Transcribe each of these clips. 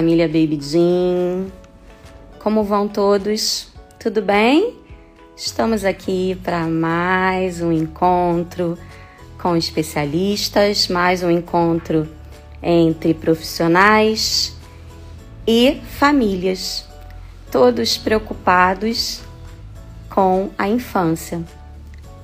família Baby Jean. Como vão todos? Tudo bem? Estamos aqui para mais um encontro com especialistas, mais um encontro entre profissionais e famílias, todos preocupados com a infância.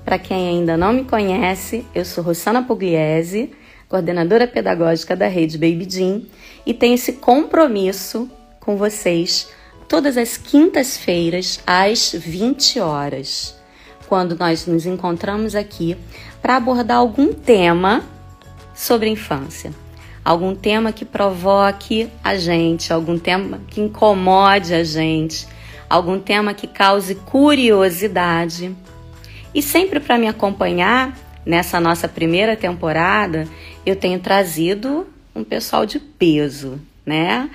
Para quem ainda não me conhece, eu sou Rossana Pugliese, coordenadora pedagógica da rede Baby Jean, e tenho esse compromisso com vocês todas as quintas-feiras às 20 horas, quando nós nos encontramos aqui para abordar algum tema sobre infância. Algum tema que provoque a gente, algum tema que incomode a gente, algum tema que cause curiosidade. E sempre para me acompanhar nessa nossa primeira temporada, eu tenho trazido um pessoal de peso, né?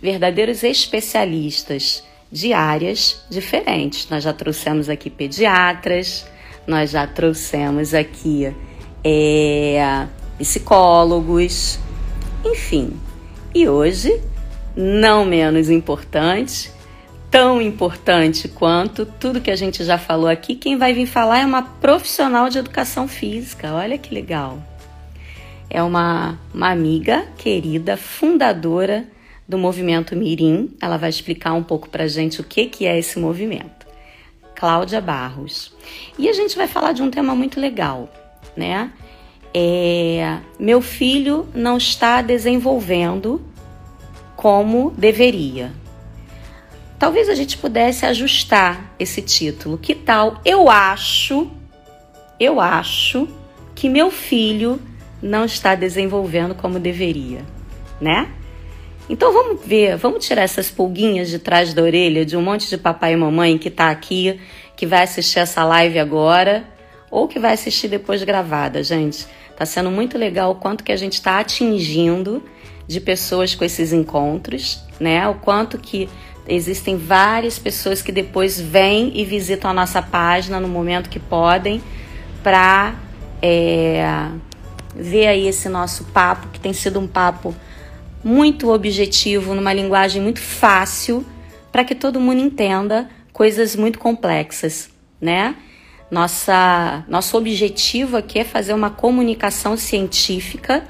Verdadeiros especialistas de áreas diferentes. Nós já trouxemos aqui pediatras, nós já trouxemos aqui é, psicólogos, enfim. E hoje, não menos importante, tão importante quanto tudo que a gente já falou aqui, quem vai vir falar é uma profissional de educação física. Olha que legal. É uma, uma amiga querida, fundadora do movimento Mirim. Ela vai explicar um pouco para gente o que, que é esse movimento. Cláudia Barros. E a gente vai falar de um tema muito legal, né? É, meu filho não está desenvolvendo como deveria. Talvez a gente pudesse ajustar esse título. Que tal? Eu acho, eu acho que meu filho não está desenvolvendo como deveria, né? Então vamos ver, vamos tirar essas pulguinhas de trás da orelha de um monte de papai e mamãe que está aqui, que vai assistir essa live agora ou que vai assistir depois gravada, gente. Tá sendo muito legal o quanto que a gente está atingindo de pessoas com esses encontros, né? O quanto que Existem várias pessoas que depois vêm e visitam a nossa página no momento que podem para é, ver aí esse nosso papo, que tem sido um papo muito objetivo, numa linguagem muito fácil, para que todo mundo entenda coisas muito complexas, né? Nossa, nosso objetivo aqui é fazer uma comunicação científica,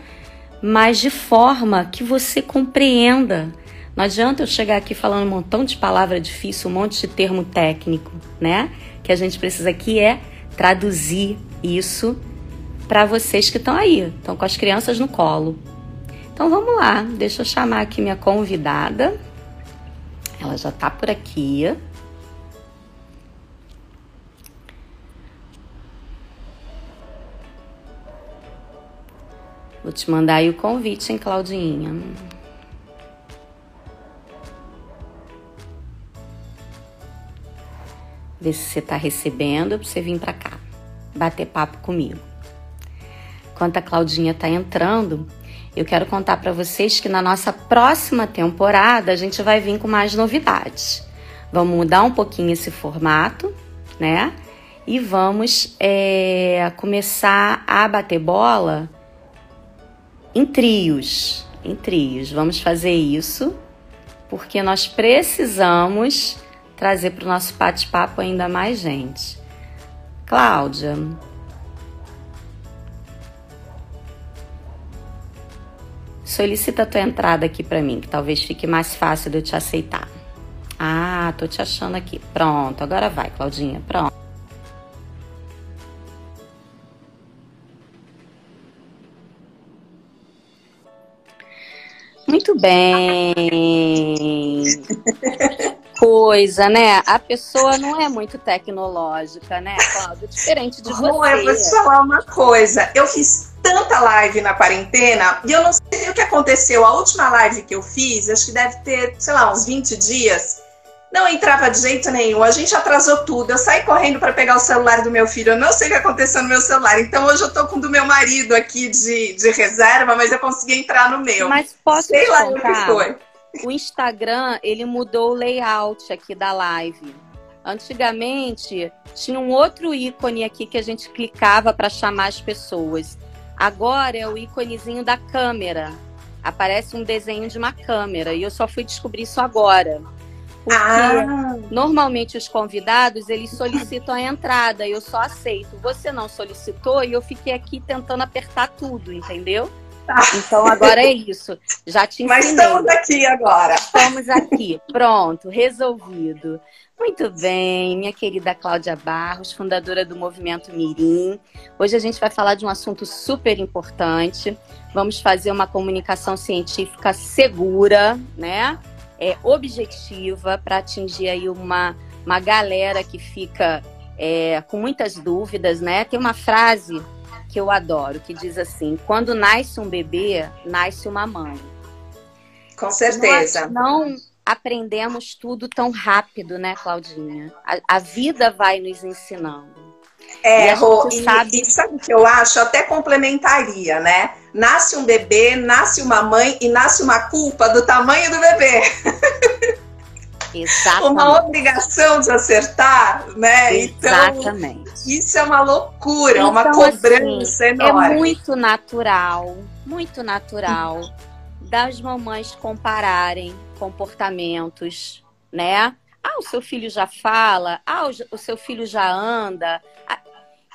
mas de forma que você compreenda não adianta eu chegar aqui falando um montão de palavra difícil, um monte de termo técnico, né? Que a gente precisa aqui é traduzir isso para vocês que estão aí, estão com as crianças no colo. Então vamos lá, deixa eu chamar aqui minha convidada. Ela já está por aqui. Vou te mandar aí o convite, hein, Claudinha? Ver se você está recebendo para você vir para cá, bater papo comigo. Enquanto a Claudinha está entrando, eu quero contar para vocês que na nossa próxima temporada a gente vai vir com mais novidades. Vamos mudar um pouquinho esse formato, né? E vamos é, começar a bater bola em trios. Em trios. Vamos fazer isso porque nós precisamos trazer para o nosso bate-papo ainda mais gente. Cláudia. Solicita a tua entrada aqui para mim, que talvez fique mais fácil de eu te aceitar. Ah, tô te achando aqui. Pronto, agora vai, Claudinha. Pronto. Muito bem. coisa, né? A pessoa não é muito tecnológica, né, Cláudia? Diferente de você. eu vou te falar uma coisa. Eu fiz tanta live na quarentena e eu não sei o que aconteceu. A última live que eu fiz, acho que deve ter, sei lá, uns 20 dias. Não entrava de jeito nenhum. A gente atrasou tudo. Eu saí correndo para pegar o celular do meu filho. Eu não sei o que aconteceu no meu celular. Então hoje eu tô com o do meu marido aqui de, de reserva, mas eu consegui entrar no meu. Mas posso sei lá o que foi o Instagram, ele mudou o layout aqui da live. Antigamente tinha um outro ícone aqui que a gente clicava para chamar as pessoas. Agora é o íconezinho da câmera. Aparece um desenho de uma câmera e eu só fui descobrir isso agora. Porque ah. normalmente os convidados eles solicitam a entrada, eu só aceito. Você não solicitou e eu fiquei aqui tentando apertar tudo, entendeu? Tá. Então agora é isso. Já te ensinei. Mas estamos aqui agora. Estamos aqui. Pronto, resolvido. Muito bem, minha querida Cláudia Barros, fundadora do Movimento Mirim. Hoje a gente vai falar de um assunto super importante. Vamos fazer uma comunicação científica segura, né? É, objetiva para atingir aí uma, uma galera que fica é, com muitas dúvidas, né? Tem uma frase que eu adoro que diz assim: quando nasce um bebê, nasce uma mãe. Com certeza. Nós não aprendemos tudo tão rápido, né, Claudinha? A, a vida vai nos ensinando. É, Rô, e, sabe... e sabe o que eu acho? Até complementaria, né? Nasce um bebê, nasce uma mãe e nasce uma culpa do tamanho do bebê. Exatamente. uma obrigação de acertar, né? Exatamente. Então, isso é uma loucura, então, uma cobrança assim, é enorme. É muito natural, muito natural das mamães compararem comportamentos, né? Ah, o seu filho já fala, ah, o seu filho já anda.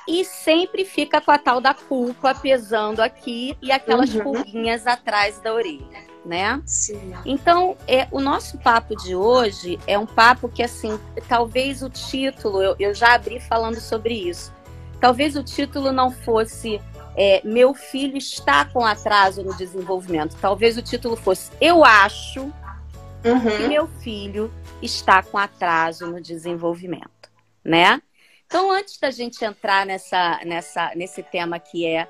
E sempre fica com a tal da culpa pesando aqui e aquelas uhum. pulguinhas atrás da orelha, né? Sim. Então, é, o nosso papo de hoje é um papo que, assim, talvez o título, eu, eu já abri falando sobre isso, talvez o título não fosse é, Meu filho está com atraso no desenvolvimento. Talvez o título fosse Eu acho uhum. que meu filho está com atraso no desenvolvimento, né? Então, antes da gente entrar nessa, nessa, nesse tema que é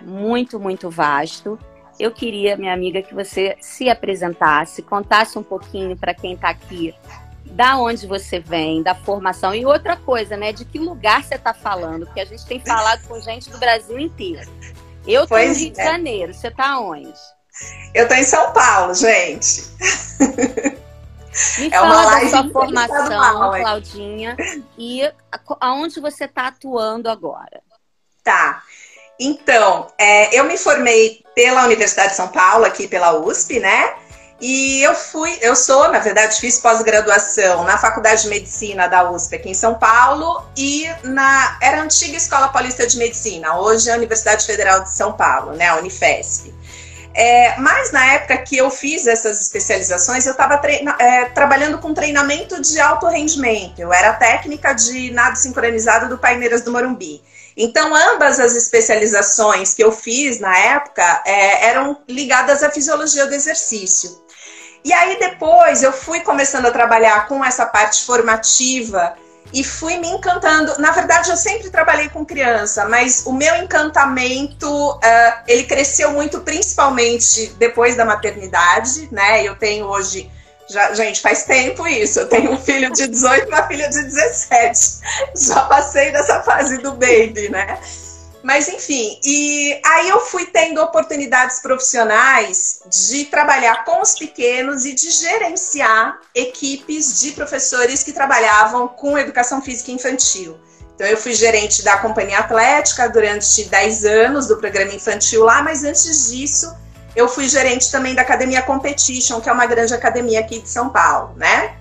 muito, muito vasto, eu queria, minha amiga, que você se apresentasse, contasse um pouquinho para quem está aqui da onde você vem, da formação. E outra coisa, né? De que lugar você está falando, porque a gente tem falado com gente do Brasil inteiro. Eu estou no Rio é. de Janeiro, você está onde? Eu estou em São Paulo, gente. Me é fala uma da sua formação, Claudinha, e aonde você está atuando agora. Tá. Então, é, eu me formei pela Universidade de São Paulo, aqui pela USP, né? E eu fui, eu sou, na verdade, fiz pós-graduação na Faculdade de Medicina da USP aqui em São Paulo e na era a antiga Escola Paulista de Medicina, hoje é a Universidade Federal de São Paulo, né, a Unifesp. É, mas na época que eu fiz essas especializações, eu estava é, trabalhando com treinamento de alto rendimento. Eu era técnica de nado sincronizado do Paineiras do Morumbi. Então, ambas as especializações que eu fiz na época é, eram ligadas à fisiologia do exercício. E aí depois eu fui começando a trabalhar com essa parte formativa e fui me encantando. Na verdade, eu sempre trabalhei com criança, mas o meu encantamento uh, ele cresceu muito, principalmente depois da maternidade, né? Eu tenho hoje já, gente, faz tempo isso. Eu tenho um filho de 18 e uma filha de 17. Já passei dessa fase do baby, né? Mas enfim, e aí eu fui tendo oportunidades profissionais de trabalhar com os pequenos e de gerenciar equipes de professores que trabalhavam com educação física infantil. Então eu fui gerente da companhia atlética durante 10 anos do programa infantil lá, mas antes disso eu fui gerente também da Academia Competition, que é uma grande academia aqui de São Paulo, né?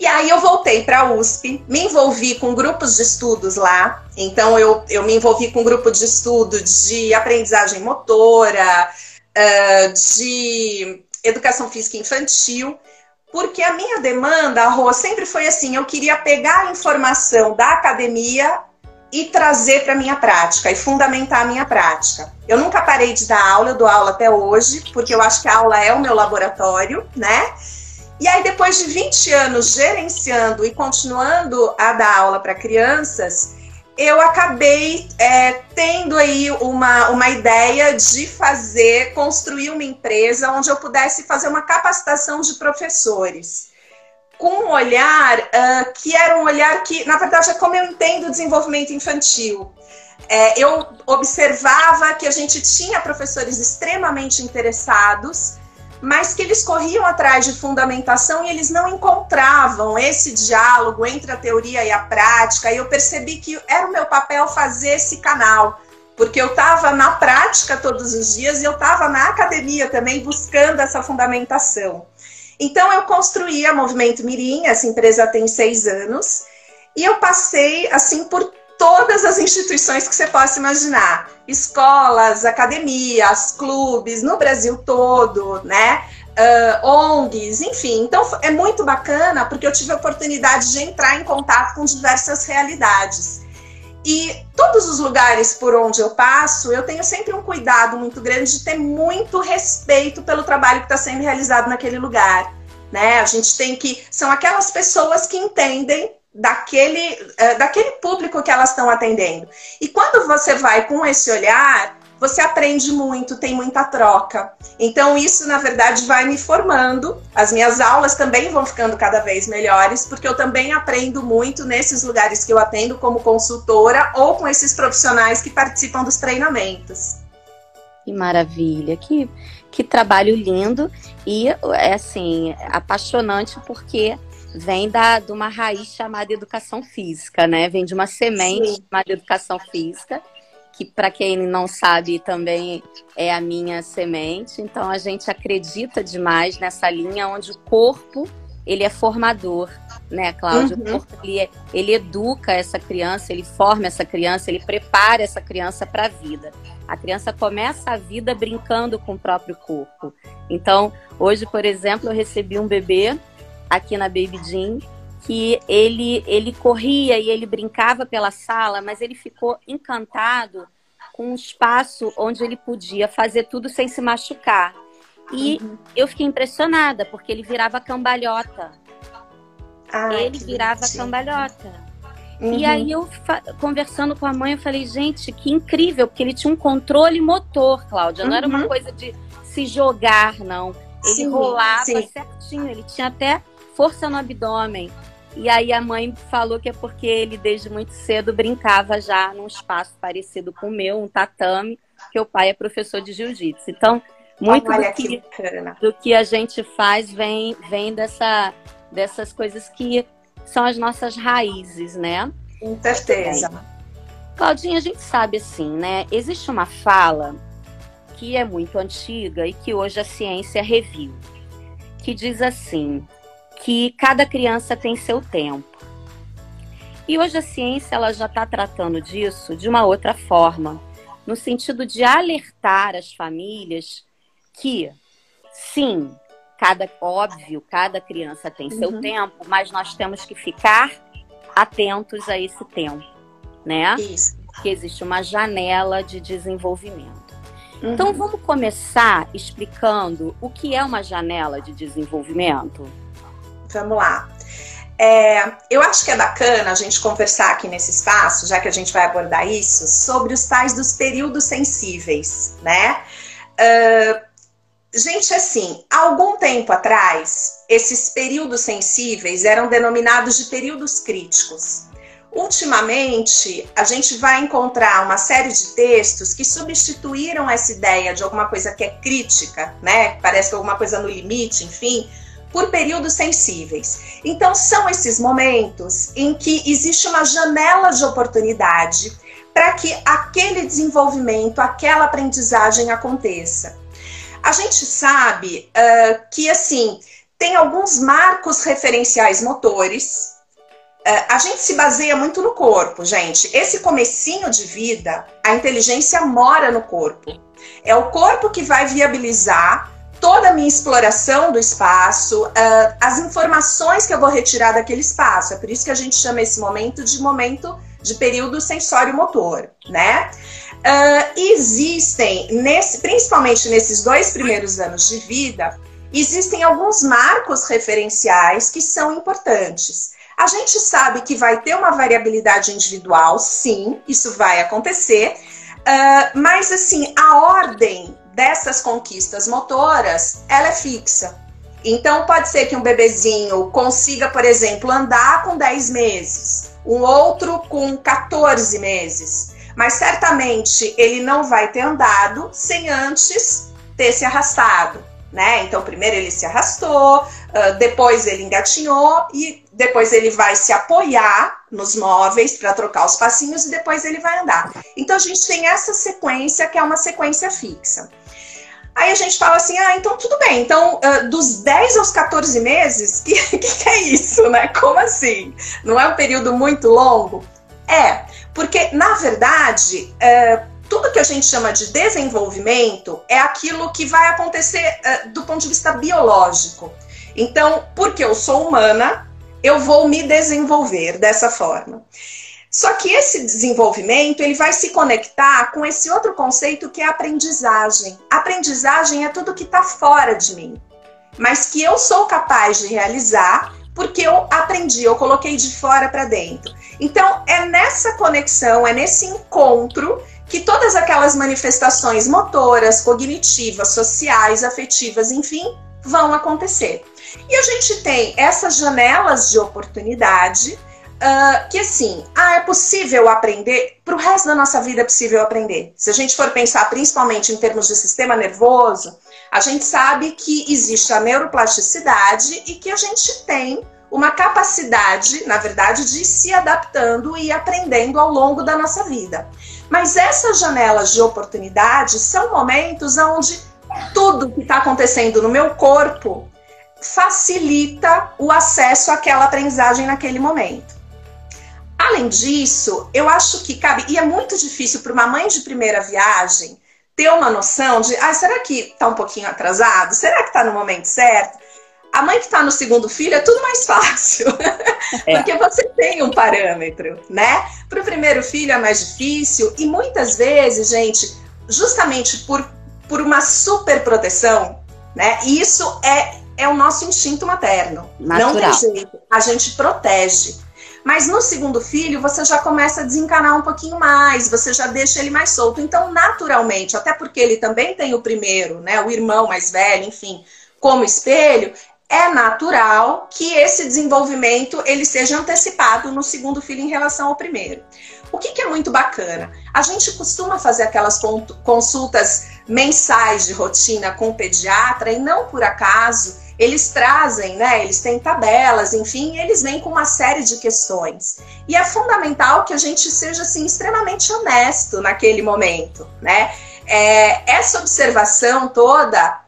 E aí eu voltei para a USP, me envolvi com grupos de estudos lá. Então eu, eu me envolvi com um grupo de estudo de aprendizagem motora, uh, de educação física infantil, porque a minha demanda, Rô, sempre foi assim: eu queria pegar a informação da academia e trazer para minha prática e fundamentar a minha prática. Eu nunca parei de dar aula, eu dou aula até hoje, porque eu acho que a aula é o meu laboratório, né? E aí, depois de 20 anos gerenciando e continuando a dar aula para crianças, eu acabei é, tendo aí uma, uma ideia de fazer, construir uma empresa onde eu pudesse fazer uma capacitação de professores. Com um olhar uh, que era um olhar que, na verdade, é como eu entendo o desenvolvimento infantil. É, eu observava que a gente tinha professores extremamente interessados mas que eles corriam atrás de fundamentação e eles não encontravam esse diálogo entre a teoria e a prática. E eu percebi que era o meu papel fazer esse canal, porque eu estava na prática todos os dias e eu estava na academia também buscando essa fundamentação. Então eu construí a Movimento Mirim, essa empresa tem seis anos, e eu passei assim por todas as instituições que você possa imaginar. Escolas, academias, clubes, no Brasil todo, né? Uh, ONGs, enfim. Então é muito bacana porque eu tive a oportunidade de entrar em contato com diversas realidades. E todos os lugares por onde eu passo, eu tenho sempre um cuidado muito grande de ter muito respeito pelo trabalho que está sendo realizado naquele lugar. Né? A gente tem que. São aquelas pessoas que entendem daquele, uh, daquele público que elas estão atendendo. E quando você vai com esse olhar, você aprende muito, tem muita troca. Então, isso, na verdade, vai me formando. As minhas aulas também vão ficando cada vez melhores, porque eu também aprendo muito nesses lugares que eu atendo como consultora ou com esses profissionais que participam dos treinamentos. Que maravilha, que, que trabalho lindo e é assim, apaixonante porque vem da, de uma raiz chamada educação física, né? Vem de uma semente Sim. chamada educação física, que para quem não sabe também é a minha semente. Então a gente acredita demais nessa linha onde o corpo ele é formador, né, Cláudia? Uhum. O corpo ele, é, ele educa essa criança, ele forma essa criança, ele prepara essa criança para a vida. A criança começa a vida brincando com o próprio corpo. Então, hoje, por exemplo, eu recebi um bebê aqui na Baby Jean, que ele, ele corria e ele brincava pela sala, mas ele ficou encantado com um espaço onde ele podia fazer tudo sem se machucar. E uhum. eu fiquei impressionada, porque ele virava cambalhota. Ai, ele virava cambalhota. Uhum. E aí eu conversando com a mãe, eu falei, gente, que incrível, porque ele tinha um controle motor, Cláudia. Não uhum. era uma uhum. coisa de se jogar, não. Ele sim, rolava sim. certinho, ele tinha até força no abdômen. E aí a mãe falou que é porque ele desde muito cedo brincava já num espaço parecido com o meu, um tatame, que o pai é professor de jiu-jitsu. Então, muito do que, do que a gente faz vem, vem dessa, dessas coisas que são as nossas raízes, né? Com certeza. Claudinha, a gente sabe assim, né? Existe uma fala que é muito antiga e que hoje a ciência reviu, que diz assim: que cada criança tem seu tempo. E hoje a ciência ela já está tratando disso de uma outra forma, no sentido de alertar as famílias que, sim, cada óbvio, cada criança tem seu uhum. tempo, mas nós temos que ficar atentos a esse tempo, né? Isso. Que existe uma janela de desenvolvimento. Uhum. Então vamos começar explicando o que é uma janela de desenvolvimento. Vamos lá. É, eu acho que é bacana a gente conversar aqui nesse espaço, já que a gente vai abordar isso, sobre os tais dos períodos sensíveis, né? Uh, gente, assim, há algum tempo atrás, esses períodos sensíveis eram denominados de períodos críticos. Ultimamente, a gente vai encontrar uma série de textos que substituíram essa ideia de alguma coisa que é crítica, né? Parece alguma coisa no limite, enfim, por períodos sensíveis. Então, são esses momentos em que existe uma janela de oportunidade para que aquele desenvolvimento, aquela aprendizagem aconteça. A gente sabe uh, que, assim, tem alguns marcos referenciais motores. A gente se baseia muito no corpo, gente. Esse comecinho de vida, a inteligência mora no corpo. É o corpo que vai viabilizar toda a minha exploração do espaço, uh, as informações que eu vou retirar daquele espaço. É por isso que a gente chama esse momento de momento de período sensório-motor, né? Uh, existem, nesse, principalmente nesses dois primeiros anos de vida, existem alguns marcos referenciais que são importantes. A gente sabe que vai ter uma variabilidade individual, sim, isso vai acontecer, uh, mas assim, a ordem dessas conquistas motoras, ela é fixa. Então, pode ser que um bebezinho consiga, por exemplo, andar com 10 meses, um outro com 14 meses, mas certamente ele não vai ter andado sem antes ter se arrastado. Né? Então, primeiro ele se arrastou, uh, depois ele engatinhou e depois ele vai se apoiar nos móveis para trocar os passinhos e depois ele vai andar. Então, a gente tem essa sequência que é uma sequência fixa. Aí a gente fala assim, ah, então tudo bem. Então, uh, dos 10 aos 14 meses, que, que, é isso, né? Como assim? Não é um período muito longo? É, porque, na verdade, uh, tudo que a gente chama de desenvolvimento é aquilo que vai acontecer uh, do ponto de vista biológico. Então, porque eu sou humana, eu vou me desenvolver dessa forma. Só que esse desenvolvimento ele vai se conectar com esse outro conceito que é aprendizagem. Aprendizagem é tudo que está fora de mim, mas que eu sou capaz de realizar porque eu aprendi, eu coloquei de fora para dentro. Então é nessa conexão, é nesse encontro que todas aquelas manifestações motoras, cognitivas, sociais, afetivas, enfim, vão acontecer. E a gente tem essas janelas de oportunidade Uh, que assim, ah, é possível aprender, para o resto da nossa vida é possível aprender. Se a gente for pensar principalmente em termos de sistema nervoso, a gente sabe que existe a neuroplasticidade e que a gente tem uma capacidade, na verdade, de se adaptando e aprendendo ao longo da nossa vida. Mas essas janelas de oportunidade são momentos onde tudo que está acontecendo no meu corpo facilita o acesso àquela aprendizagem naquele momento. Além disso, eu acho que cabe, e é muito difícil para uma mãe de primeira viagem ter uma noção de, ah, será que está um pouquinho atrasado? Será que está no momento certo? A mãe que está no segundo filho é tudo mais fácil, é. porque você tem um parâmetro, né? Para o primeiro filho é mais difícil, e muitas vezes, gente, justamente por, por uma super proteção, né? Isso é, é o nosso instinto materno. Natural. Não tem jeito. A gente protege. Mas no segundo filho, você já começa a desencanar um pouquinho mais, você já deixa ele mais solto. Então, naturalmente, até porque ele também tem o primeiro, né, o irmão mais velho, enfim, como espelho, é natural que esse desenvolvimento ele seja antecipado no segundo filho em relação ao primeiro. O que, que é muito bacana? A gente costuma fazer aquelas consultas mensais de rotina com o pediatra e não por acaso eles trazem, né? Eles têm tabelas, enfim, eles vêm com uma série de questões. E é fundamental que a gente seja assim extremamente honesto naquele momento, né? É, essa observação toda,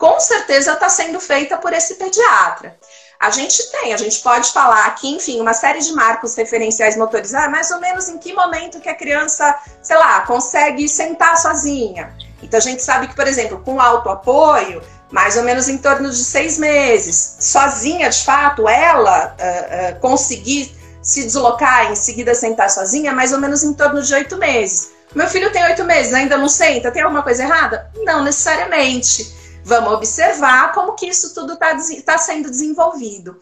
com certeza, está sendo feita por esse pediatra. A gente tem, a gente pode falar aqui, enfim, uma série de marcos referenciais motorizados, mais ou menos em que momento que a criança, sei lá, consegue sentar sozinha. Então a gente sabe que, por exemplo, com autoapoio, mais ou menos em torno de seis meses. Sozinha, de fato, ela uh, uh, conseguir se deslocar em seguida sentar sozinha, mais ou menos em torno de oito meses. Meu filho tem oito meses, ainda não senta, tem alguma coisa errada? Não necessariamente. Vamos observar como que isso tudo está tá sendo desenvolvido.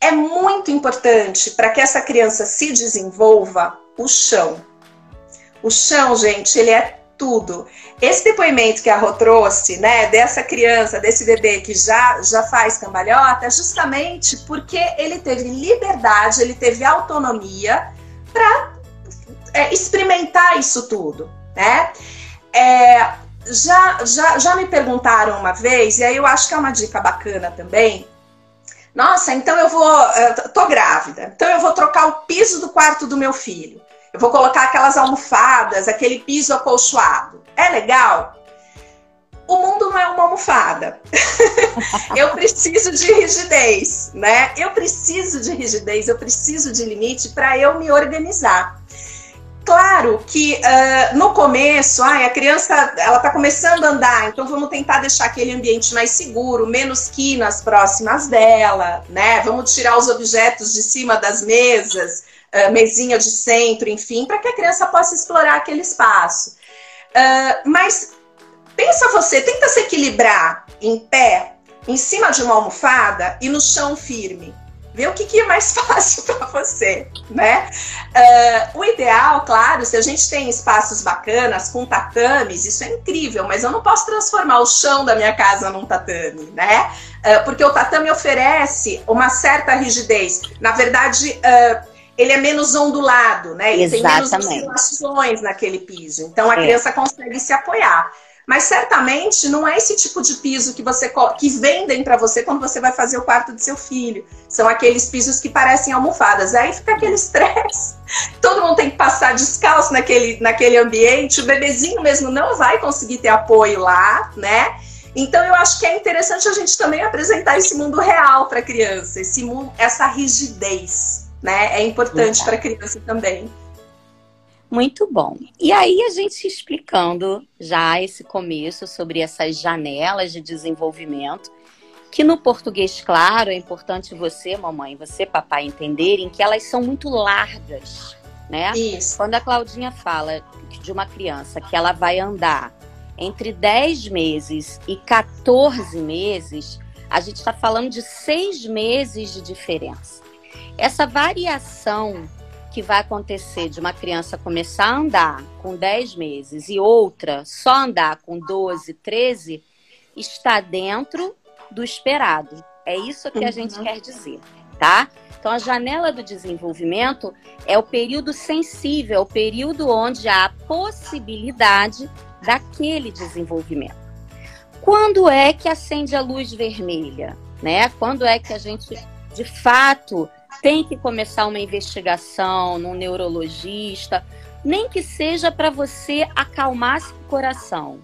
É muito importante para que essa criança se desenvolva o chão. O chão, gente, ele é tudo. Esse depoimento que a Rô trouxe, né, dessa criança, desse bebê que já, já faz cambalhota, é justamente porque ele teve liberdade, ele teve autonomia para é, experimentar isso tudo, né? É, já, já, já me perguntaram uma vez, e aí eu acho que é uma dica bacana também. Nossa, então eu vou. Eu tô grávida, então eu vou trocar o piso do quarto do meu filho. Eu vou colocar aquelas almofadas, aquele piso acolchoado. É legal? O mundo não é uma almofada. eu preciso de rigidez, né? Eu preciso de rigidez, eu preciso de limite para eu me organizar. Claro que uh, no começo, ai, a criança ela está começando a andar, então vamos tentar deixar aquele ambiente mais seguro, menos quinas próximas dela, né? Vamos tirar os objetos de cima das mesas, uh, mesinha de centro, enfim, para que a criança possa explorar aquele espaço. Uh, mas pensa você, tenta se equilibrar em pé, em cima de uma almofada e no chão firme. Vê o que, que é mais fácil para você, né? Uh, o ideal, claro, se a gente tem espaços bacanas com tatames, isso é incrível, mas eu não posso transformar o chão da minha casa num tatame, né? Uh, porque o tatame oferece uma certa rigidez. Na verdade, uh, ele é menos ondulado, né? Ele Exatamente. tem menos oscilações naquele piso. Então a é. criança consegue se apoiar. Mas certamente não é esse tipo de piso que você que vendem para você quando você vai fazer o quarto do seu filho. São aqueles pisos que parecem almofadas. Aí fica aquele estresse. Todo mundo tem que passar descalço naquele, naquele ambiente. O bebezinho mesmo não vai conseguir ter apoio lá, né? Então eu acho que é interessante a gente também apresentar esse mundo real para a criança, esse mundo, essa rigidez, né? É importante para a criança também. Muito bom. E aí a gente explicando já esse começo sobre essas janelas de desenvolvimento, que no português claro é importante você, mamãe, você, papai, entenderem que elas são muito largas, né? Isso. Quando a Claudinha fala de uma criança que ela vai andar entre 10 meses e 14 meses, a gente está falando de seis meses de diferença. Essa variação que vai acontecer de uma criança começar a andar com 10 meses e outra só andar com 12, 13, está dentro do esperado. É isso que a uhum. gente quer dizer, tá? Então, a janela do desenvolvimento é o período sensível, é o período onde há a possibilidade daquele desenvolvimento. Quando é que acende a luz vermelha? Né? Quando é que a gente, de fato, tem que começar uma investigação num neurologista, nem que seja para você acalmar seu coração.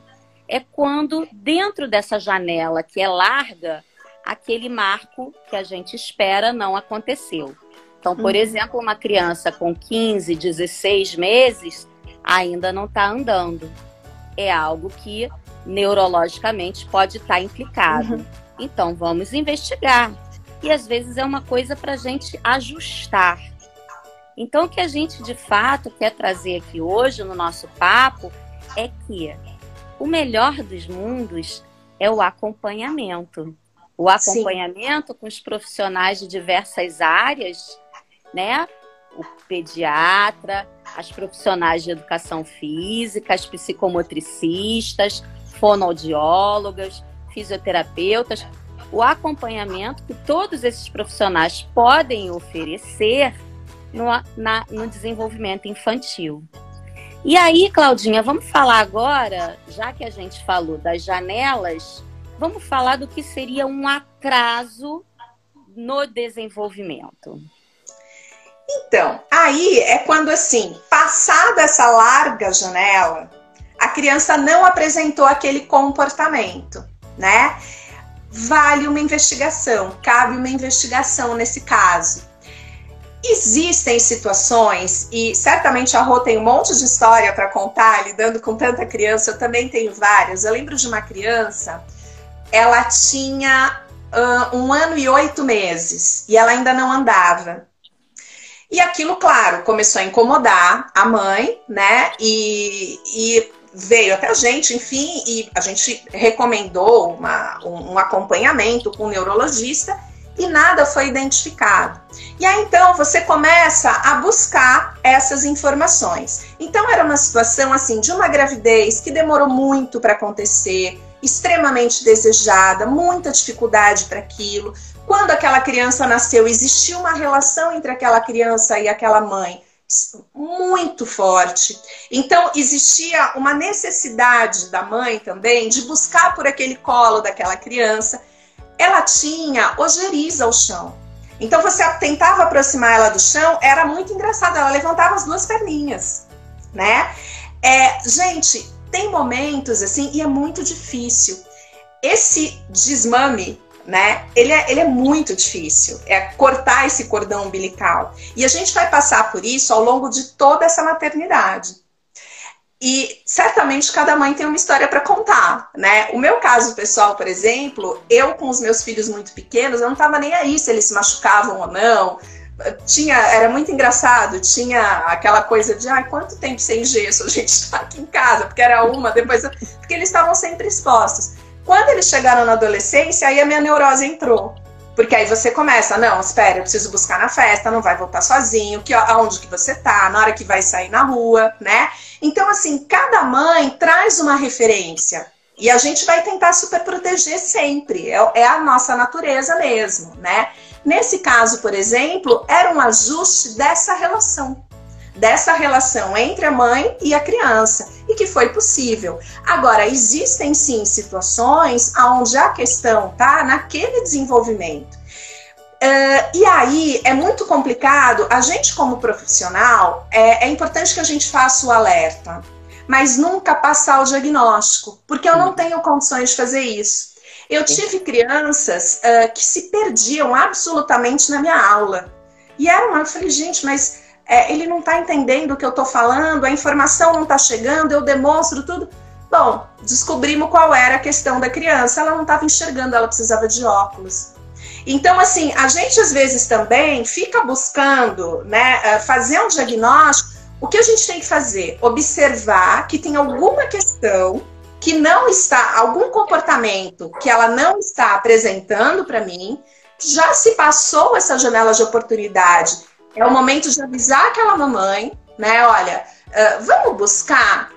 É quando, dentro dessa janela que é larga, aquele marco que a gente espera não aconteceu. Então, por uhum. exemplo, uma criança com 15, 16 meses ainda não está andando. É algo que neurologicamente pode estar tá implicado. Uhum. Então, vamos investigar e às vezes é uma coisa para a gente ajustar. Então, o que a gente de fato quer trazer aqui hoje no nosso papo é que o melhor dos mundos é o acompanhamento. O acompanhamento Sim. com os profissionais de diversas áreas, né? O pediatra, as profissionais de educação física, as psicomotricistas, fonoaudiólogas, fisioterapeutas, o acompanhamento que todos esses profissionais podem oferecer no, na, no desenvolvimento infantil. E aí, Claudinha, vamos falar agora, já que a gente falou das janelas, vamos falar do que seria um atraso no desenvolvimento. Então, aí é quando assim, passada essa larga janela, a criança não apresentou aquele comportamento, né? Vale uma investigação, cabe uma investigação nesse caso. Existem situações, e certamente a Rô tem um monte de história para contar, lidando com tanta criança, eu também tenho várias. Eu lembro de uma criança, ela tinha uh, um ano e oito meses, e ela ainda não andava. E aquilo, claro, começou a incomodar a mãe, né? E, e veio até a gente, enfim, e a gente recomendou uma, um, acompanhamento com o neurologista e nada foi identificado. E aí então você começa a buscar essas informações. Então era uma situação assim de uma gravidez que demorou muito para acontecer, extremamente desejada, muita dificuldade para aquilo. Quando aquela criança nasceu, existia uma relação entre aquela criança e aquela mãe muito forte. Então, existia uma necessidade da mãe também de buscar por aquele colo daquela criança. Ela tinha ojeriza ao chão. Então, você tentava aproximar ela do chão, era muito engraçado. Ela levantava as duas perninhas, né? É, gente, tem momentos assim, e é muito difícil. Esse desmame né? Ele é, ele é muito difícil, é cortar esse cordão umbilical. E a gente vai passar por isso ao longo de toda essa maternidade. E certamente cada mãe tem uma história para contar, né? O meu caso pessoal, por exemplo, eu com os meus filhos muito pequenos, eu não estava nem aí se eles se machucavam ou não. Tinha, era muito engraçado, tinha aquela coisa de, ah, quanto tempo sem gesso a gente está aqui em casa, porque era uma, depois, porque eles estavam sempre expostos. Quando eles chegaram na adolescência, aí a minha neurose entrou. Porque aí você começa, não, espera, eu preciso buscar na festa, não vai voltar sozinho, que, aonde que você tá, na hora que vai sair na rua, né? Então, assim, cada mãe traz uma referência. E a gente vai tentar super proteger sempre. É, é a nossa natureza mesmo, né? Nesse caso, por exemplo, era um ajuste dessa relação dessa relação entre a mãe e a criança e que foi possível. Agora, existem sim situações onde a questão está naquele desenvolvimento. Uh, e aí é muito complicado. A gente, como profissional, é, é, importante que a gente faça o alerta, mas nunca passar o diagnóstico, porque eu não tenho condições de fazer isso. Eu tive crianças uh, que se perdiam absolutamente na minha aula. E era uma, eu falei, gente, mas é, ele não está entendendo o que eu estou falando, a informação não está chegando, eu demonstro tudo. Bom, descobrimos qual era a questão da criança. Ela não estava enxergando, ela precisava de óculos. Então, assim, a gente às vezes também fica buscando né, eh, fazer um diagnóstico. O que a gente tem que fazer? Observar que tem alguma questão que não está, algum comportamento que ela não está apresentando para mim, já se passou essa janela de oportunidade. É o momento de avisar aquela mamãe, né? Olha, uh, vamos buscar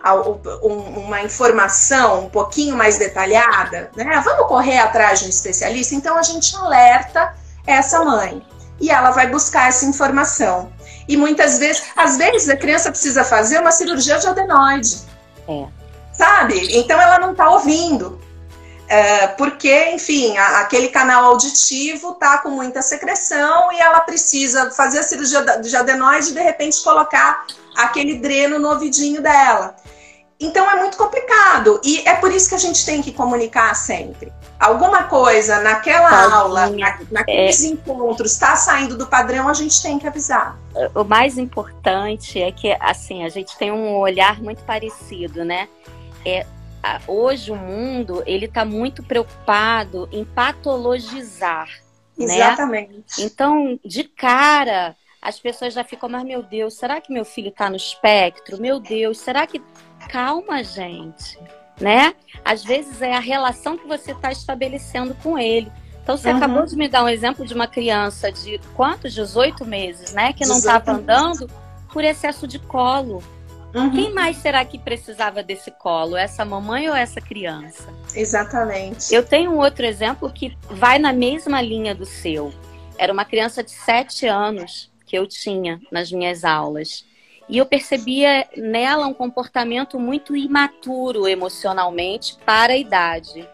uma informação um pouquinho mais detalhada, né? Vamos correr atrás de um especialista. Então a gente alerta essa mãe e ela vai buscar essa informação. E muitas vezes, às vezes a criança precisa fazer uma cirurgia de adenoide. É. Sabe? Então ela não está ouvindo. É, porque, enfim, a, aquele canal auditivo tá com muita secreção e ela precisa fazer a cirurgia de adenoide e de repente colocar aquele dreno no ouvidinho dela. Então é muito complicado e é por isso que a gente tem que comunicar sempre. Alguma coisa naquela Tadinha. aula, na, naqueles é... encontros, está saindo do padrão, a gente tem que avisar. O mais importante é que assim a gente tem um olhar muito parecido, né? É, hoje o mundo ele está muito preocupado em patologizar. Né? Exatamente. Né? Então, de cara, as pessoas já ficam, mas meu Deus, será que meu filho está no espectro? Meu Deus, será que. Calma, gente. Né? Às vezes é a relação que você está estabelecendo com ele. Então, você uhum. acabou de me dar um exemplo de uma criança de quantos? 18 meses, né? Que não estava andando por excesso de colo. Uhum. Quem mais será que precisava desse colo? Essa mamãe ou essa criança? Exatamente. Eu tenho um outro exemplo que vai na mesma linha do seu. Era uma criança de 7 anos que eu tinha nas minhas aulas. E eu percebia nela um comportamento muito imaturo emocionalmente para a idade.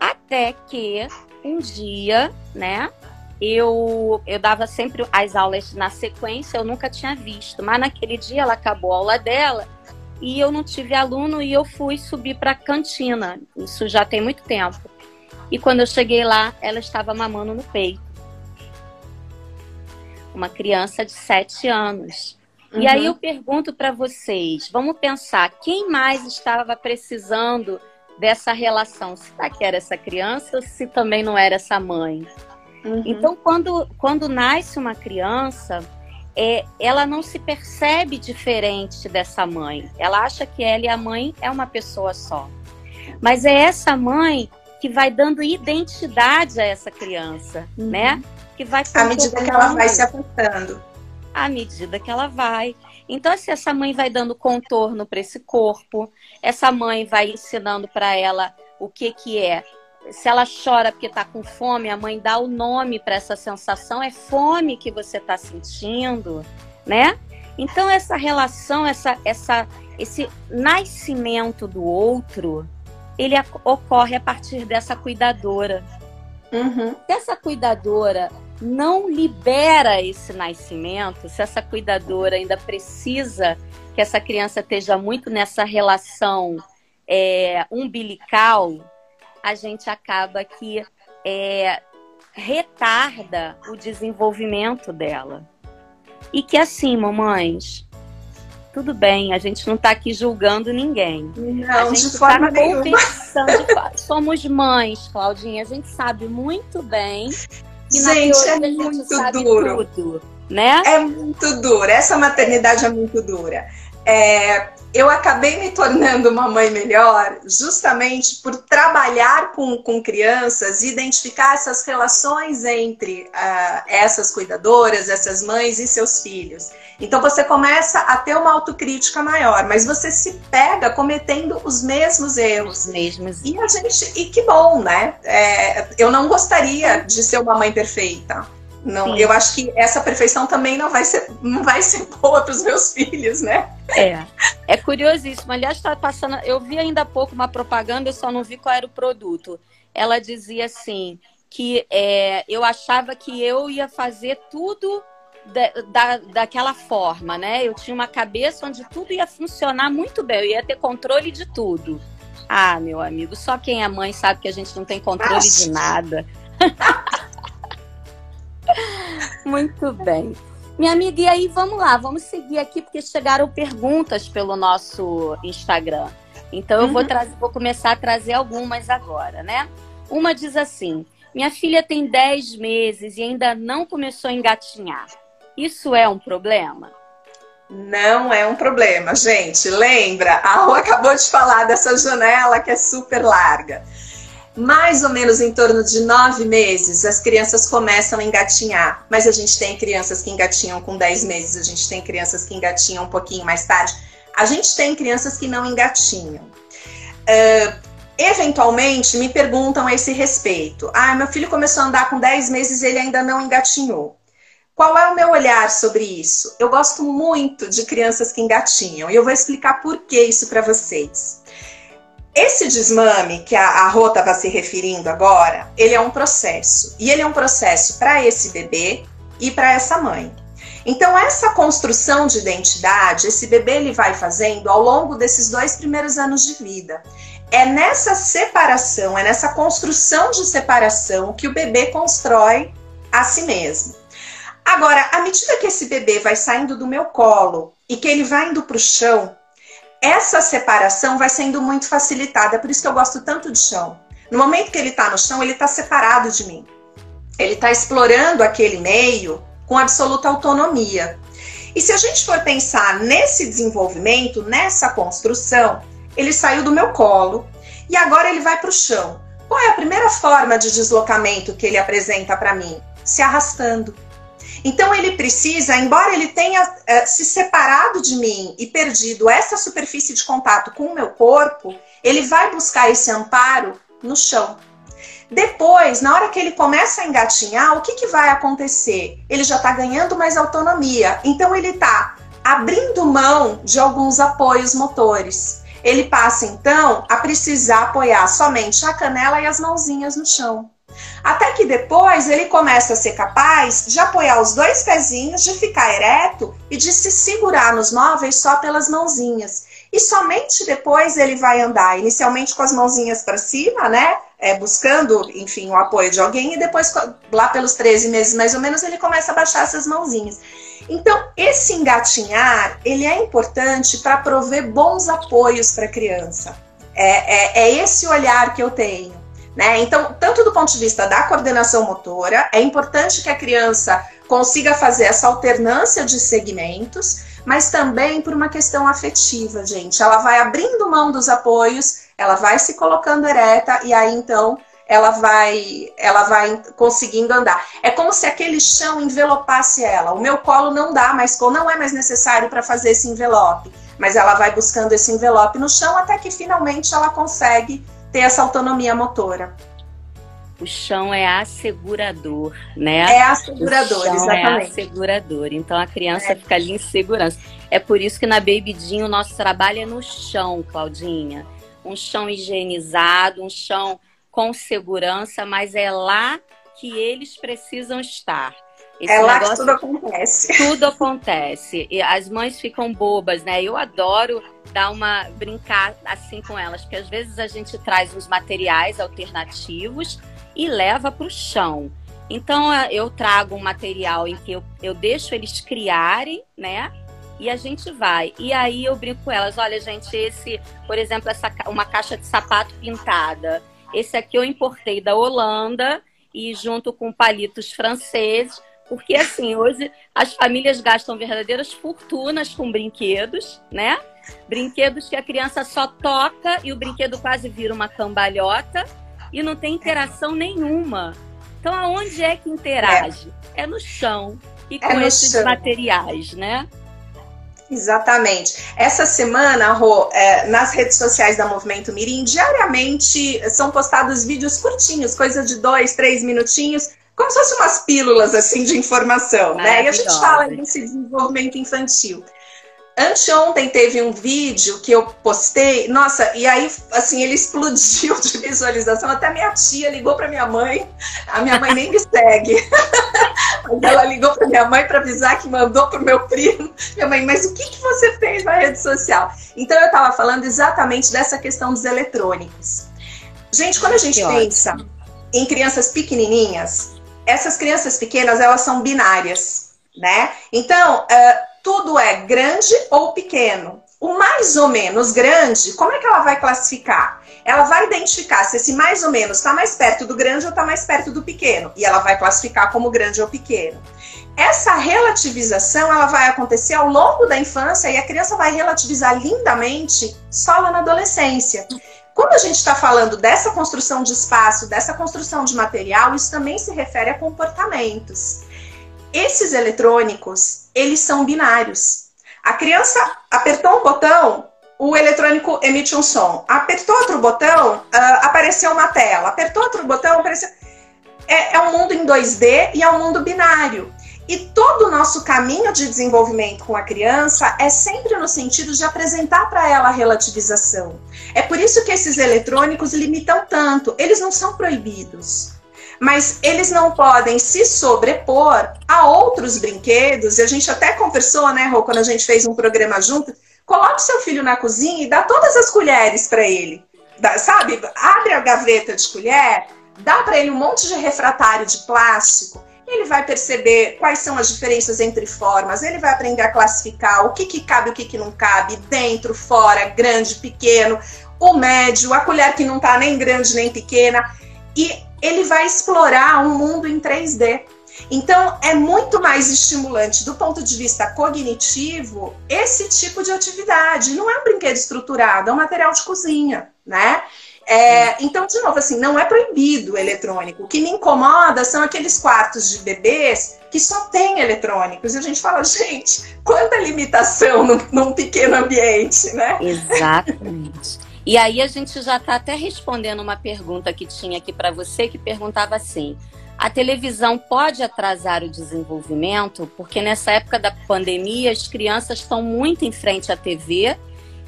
Até que um dia, né, eu, eu dava sempre as aulas na sequência, eu nunca tinha visto, mas naquele dia ela acabou a aula dela e eu não tive aluno e eu fui subir para a cantina. Isso já tem muito tempo. E quando eu cheguei lá, ela estava mamando no peito. Uma criança de 7 anos. Uhum. E aí uhum. eu pergunto para vocês, vamos pensar, quem mais estava precisando dessa relação? Se que era essa criança ou se também não era essa mãe? Uhum. Então, quando, quando nasce uma criança, é, ela não se percebe diferente dessa mãe. Ela acha que ela e a mãe é uma pessoa só. Mas é essa mãe que vai dando identidade a essa criança, uhum. né? Que vai à medida que ela vai se afastando. À medida que ela vai. Então, se essa mãe vai dando contorno para esse corpo, essa mãe vai ensinando para ela o que que é se ela chora porque está com fome, a mãe dá o nome para essa sensação, é fome que você está sentindo, né? Então essa relação, essa, essa, esse nascimento do outro, ele ocorre a partir dessa cuidadora. Uhum. Se essa cuidadora não libera esse nascimento, se essa cuidadora ainda precisa que essa criança esteja muito nessa relação é, umbilical, a gente acaba que é, retarda o desenvolvimento dela. E que assim, mamães, tudo bem, a gente não está aqui julgando ninguém. Não, a gente de forma tá nenhuma. Somos mães, Claudinha, a gente sabe muito bem que gente, é muito duro. Tudo, né? É muito duro. Essa maternidade é muito dura. É, eu acabei me tornando uma mãe melhor justamente por trabalhar com, com crianças e identificar essas relações entre uh, essas cuidadoras, essas mães e seus filhos. Então você começa a ter uma autocrítica maior, mas você se pega cometendo os mesmos erros. Os mesmos. E a gente, e que bom, né? É, eu não gostaria de ser uma mãe perfeita. Não, eu acho que essa perfeição também não vai ser, não vai ser boa para os meus filhos, né? É, é curiosíssimo. Aliás, está passando. Eu vi ainda há pouco uma propaganda, eu só não vi qual era o produto. Ela dizia assim que é, eu achava que eu ia fazer tudo da, da, daquela forma, né? Eu tinha uma cabeça onde tudo ia funcionar muito bem, eu ia ter controle de tudo. Ah, meu amigo, só quem é mãe sabe que a gente não tem controle Nossa. de nada. muito bem. Minha amiga, e aí vamos lá, vamos seguir aqui, porque chegaram perguntas pelo nosso Instagram. Então eu uhum. vou, trazer, vou começar a trazer algumas agora, né? Uma diz assim: minha filha tem 10 meses e ainda não começou a engatinhar. Isso é um problema? Não é um problema, gente. Lembra? A Rô acabou de falar dessa janela que é super larga. Mais ou menos em torno de nove meses, as crianças começam a engatinhar. Mas a gente tem crianças que engatinham com 10 meses, a gente tem crianças que engatinham um pouquinho mais tarde. A gente tem crianças que não engatinham. Uh, eventualmente me perguntam a esse respeito. Ah, meu filho começou a andar com 10 meses e ele ainda não engatinhou. Qual é o meu olhar sobre isso? Eu gosto muito de crianças que engatinham e eu vou explicar por que isso para vocês. Esse desmame que a, a Rô estava se referindo agora, ele é um processo. E ele é um processo para esse bebê e para essa mãe. Então, essa construção de identidade, esse bebê ele vai fazendo ao longo desses dois primeiros anos de vida. É nessa separação, é nessa construção de separação que o bebê constrói a si mesmo. Agora, à medida que esse bebê vai saindo do meu colo e que ele vai indo para o chão, essa separação vai sendo muito facilitada. Por isso que eu gosto tanto de chão. No momento que ele está no chão, ele está separado de mim. Ele está explorando aquele meio com absoluta autonomia. E se a gente for pensar nesse desenvolvimento, nessa construção, ele saiu do meu colo e agora ele vai para o chão. Qual é a primeira forma de deslocamento que ele apresenta para mim? Se arrastando. Então ele precisa, embora ele tenha eh, se separado de mim e perdido essa superfície de contato com o meu corpo, ele vai buscar esse amparo no chão. Depois, na hora que ele começa a engatinhar, o que, que vai acontecer? Ele já está ganhando mais autonomia, então ele está abrindo mão de alguns apoios motores ele passa então a precisar apoiar somente a canela e as mãozinhas no chão. Até que depois ele começa a ser capaz de apoiar os dois pezinhos, de ficar ereto e de se segurar nos móveis só pelas mãozinhas. E somente depois ele vai andar, inicialmente com as mãozinhas para cima, né? É, buscando, enfim, o apoio de alguém, e depois, lá pelos 13 meses mais ou menos, ele começa a baixar essas mãozinhas. Então, esse engatinhar, ele é importante para prover bons apoios para a criança. É, é, é, esse olhar que eu tenho. Né? Então, tanto do ponto de vista da coordenação motora, é importante que a criança consiga fazer essa alternância de segmentos, mas também por uma questão afetiva, gente. Ela vai abrindo mão dos apoios, ela vai se colocando ereta, e aí então ela vai, ela vai conseguindo andar. É como se aquele chão envelopasse ela. O meu colo não dá mais, não é mais necessário para fazer esse envelope, mas ela vai buscando esse envelope no chão até que finalmente ela consegue ter essa autonomia motora. O chão é assegurador, né? É assegurador, o chão é exatamente. É assegurador. Então a criança é. fica ali em segurança. É por isso que na Baby Jean o nosso trabalho é no chão, Claudinha. Um chão higienizado, um chão com segurança, mas é lá que eles precisam estar. Esse é lá negócio, que tudo acontece. Tudo acontece. E as mães ficam bobas, né? Eu adoro dar uma brincar assim com elas, porque às vezes a gente traz os materiais alternativos e leva para o chão. Então eu trago um material em que eu, eu deixo eles criarem, né? E a gente vai. E aí eu brinco com elas, olha, gente, esse, por exemplo, essa uma caixa de sapato pintada esse aqui eu importei da Holanda e junto com palitos franceses, porque assim, hoje as famílias gastam verdadeiras fortunas com brinquedos, né? Brinquedos que a criança só toca e o brinquedo quase vira uma cambalhota e não tem interação nenhuma. Então, aonde é que interage? É, é no chão e é com é esses chão. materiais, né? Exatamente. Essa semana, Rô, é, nas redes sociais da Movimento Mirim, diariamente são postados vídeos curtinhos, coisa de dois, três minutinhos, como se fossem umas pílulas assim de informação, né? E a gente fala desse desenvolvimento infantil. Anteontem teve um vídeo que eu postei, nossa, e aí, assim, ele explodiu de visualização. Até minha tia ligou para minha mãe, a minha mãe nem me segue, mas ela ligou para minha mãe para avisar que mandou para o meu primo. Minha mãe, mas o que, que você fez na rede social? Então, eu estava falando exatamente dessa questão dos eletrônicos. Gente, quando a gente que pensa ótimo. em crianças pequenininhas, essas crianças pequenas, elas são binárias, né? Então, uh, tudo é grande ou pequeno. O mais ou menos grande, como é que ela vai classificar? Ela vai identificar se esse mais ou menos está mais perto do grande ou está mais perto do pequeno. E ela vai classificar como grande ou pequeno. Essa relativização ela vai acontecer ao longo da infância e a criança vai relativizar lindamente só lá na adolescência. Quando a gente está falando dessa construção de espaço, dessa construção de material, isso também se refere a comportamentos. Esses eletrônicos, eles são binários. A criança apertou um botão, o eletrônico emite um som. Apertou outro botão, uh, apareceu uma tela. Apertou outro botão, apareceu. É, é um mundo em 2D e é um mundo binário. E todo o nosso caminho de desenvolvimento com a criança é sempre no sentido de apresentar para ela a relativização. É por isso que esses eletrônicos limitam tanto. Eles não são proibidos mas eles não podem se sobrepor a outros brinquedos. E a gente até conversou, né, Rô, quando a gente fez um programa junto. Coloque seu filho na cozinha e dá todas as colheres para ele. Dá, sabe? Abre a gaveta de colher, dá para ele um monte de refratário de plástico. Ele vai perceber quais são as diferenças entre formas, ele vai aprender a classificar o que, que cabe, o que, que não cabe, dentro, fora, grande, pequeno, o médio, a colher que não está nem grande nem pequena. E ele vai explorar um mundo em 3D. Então, é muito mais estimulante do ponto de vista cognitivo esse tipo de atividade. Não é um brinquedo estruturado, é um material de cozinha, né? É, então, de novo, assim, não é proibido o eletrônico. O que me incomoda são aqueles quartos de bebês que só tem eletrônicos. E a gente fala, gente, quanta limitação num, num pequeno ambiente, né? Exatamente. E aí a gente já está até respondendo uma pergunta que tinha aqui para você, que perguntava assim: a televisão pode atrasar o desenvolvimento? Porque nessa época da pandemia as crianças estão muito em frente à TV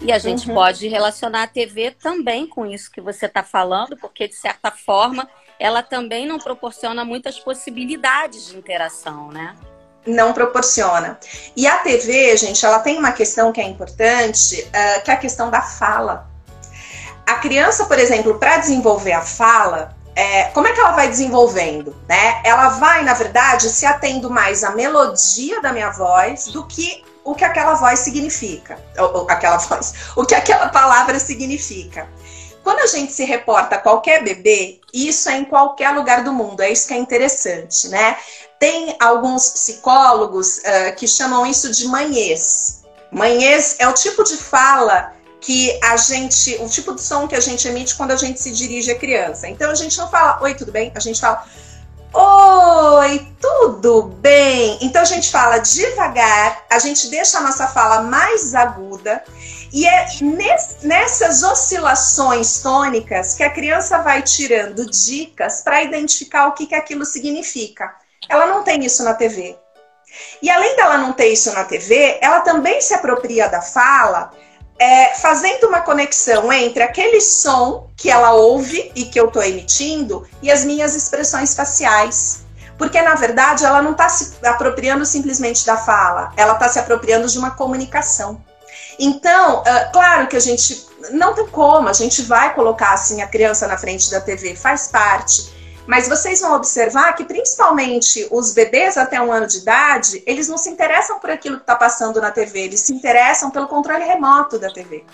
e a gente uhum. pode relacionar a TV também com isso que você está falando, porque de certa forma ela também não proporciona muitas possibilidades de interação, né? não proporciona. E a TV, gente, ela tem uma questão que é importante, uh, que é a questão da fala. A criança, por exemplo, para desenvolver a fala, é, como é que ela vai desenvolvendo? Né? Ela vai, na verdade, se atendo mais à melodia da minha voz do que o que aquela voz significa. Ou, ou, aquela voz, o que aquela palavra significa. Quando a gente se reporta a qualquer bebê, isso é em qualquer lugar do mundo, é isso que é interessante, né? Tem alguns psicólogos uh, que chamam isso de manhês. Manhês é o tipo de fala que a gente, o tipo de som que a gente emite quando a gente se dirige à criança. Então a gente não fala oi, tudo bem? A gente fala oi, tudo bem? Então a gente fala devagar, a gente deixa a nossa fala mais aguda e é nessas oscilações tônicas que a criança vai tirando dicas para identificar o que, que aquilo significa. Ela não tem isso na TV. E além dela não ter isso na TV, ela também se apropria da fala é, fazendo uma conexão entre aquele som que ela ouve e que eu estou emitindo e as minhas expressões faciais. Porque, na verdade, ela não está se apropriando simplesmente da fala, ela está se apropriando de uma comunicação. Então, uh, claro que a gente não tem como, a gente vai colocar assim a criança na frente da TV, faz parte. Mas vocês vão observar que, principalmente os bebês até um ano de idade, eles não se interessam por aquilo que está passando na TV, eles se interessam pelo controle remoto da TV.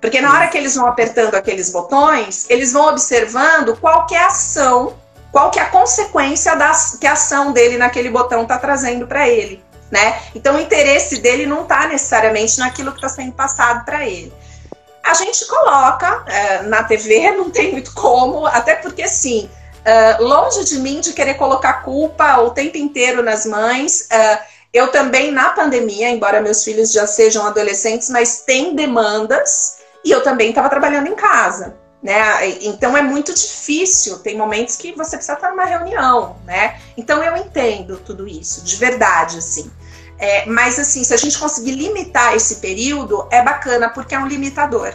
Porque na hora que eles vão apertando aqueles botões, eles vão observando qual é a ação, qual é a consequência da que a ação dele naquele botão está trazendo para ele. Né? Então o interesse dele não está necessariamente naquilo que está sendo passado para ele. A gente coloca é, na TV, não tem muito como, até porque sim, Uh, longe de mim de querer colocar culpa o tempo inteiro nas mães. Uh, eu também, na pandemia, embora meus filhos já sejam adolescentes, mas tem demandas, e eu também estava trabalhando em casa. né? Então é muito difícil. Tem momentos que você precisa estar numa reunião, né? Então eu entendo tudo isso, de verdade, assim. É, mas assim, se a gente conseguir limitar esse período, é bacana porque é um limitador.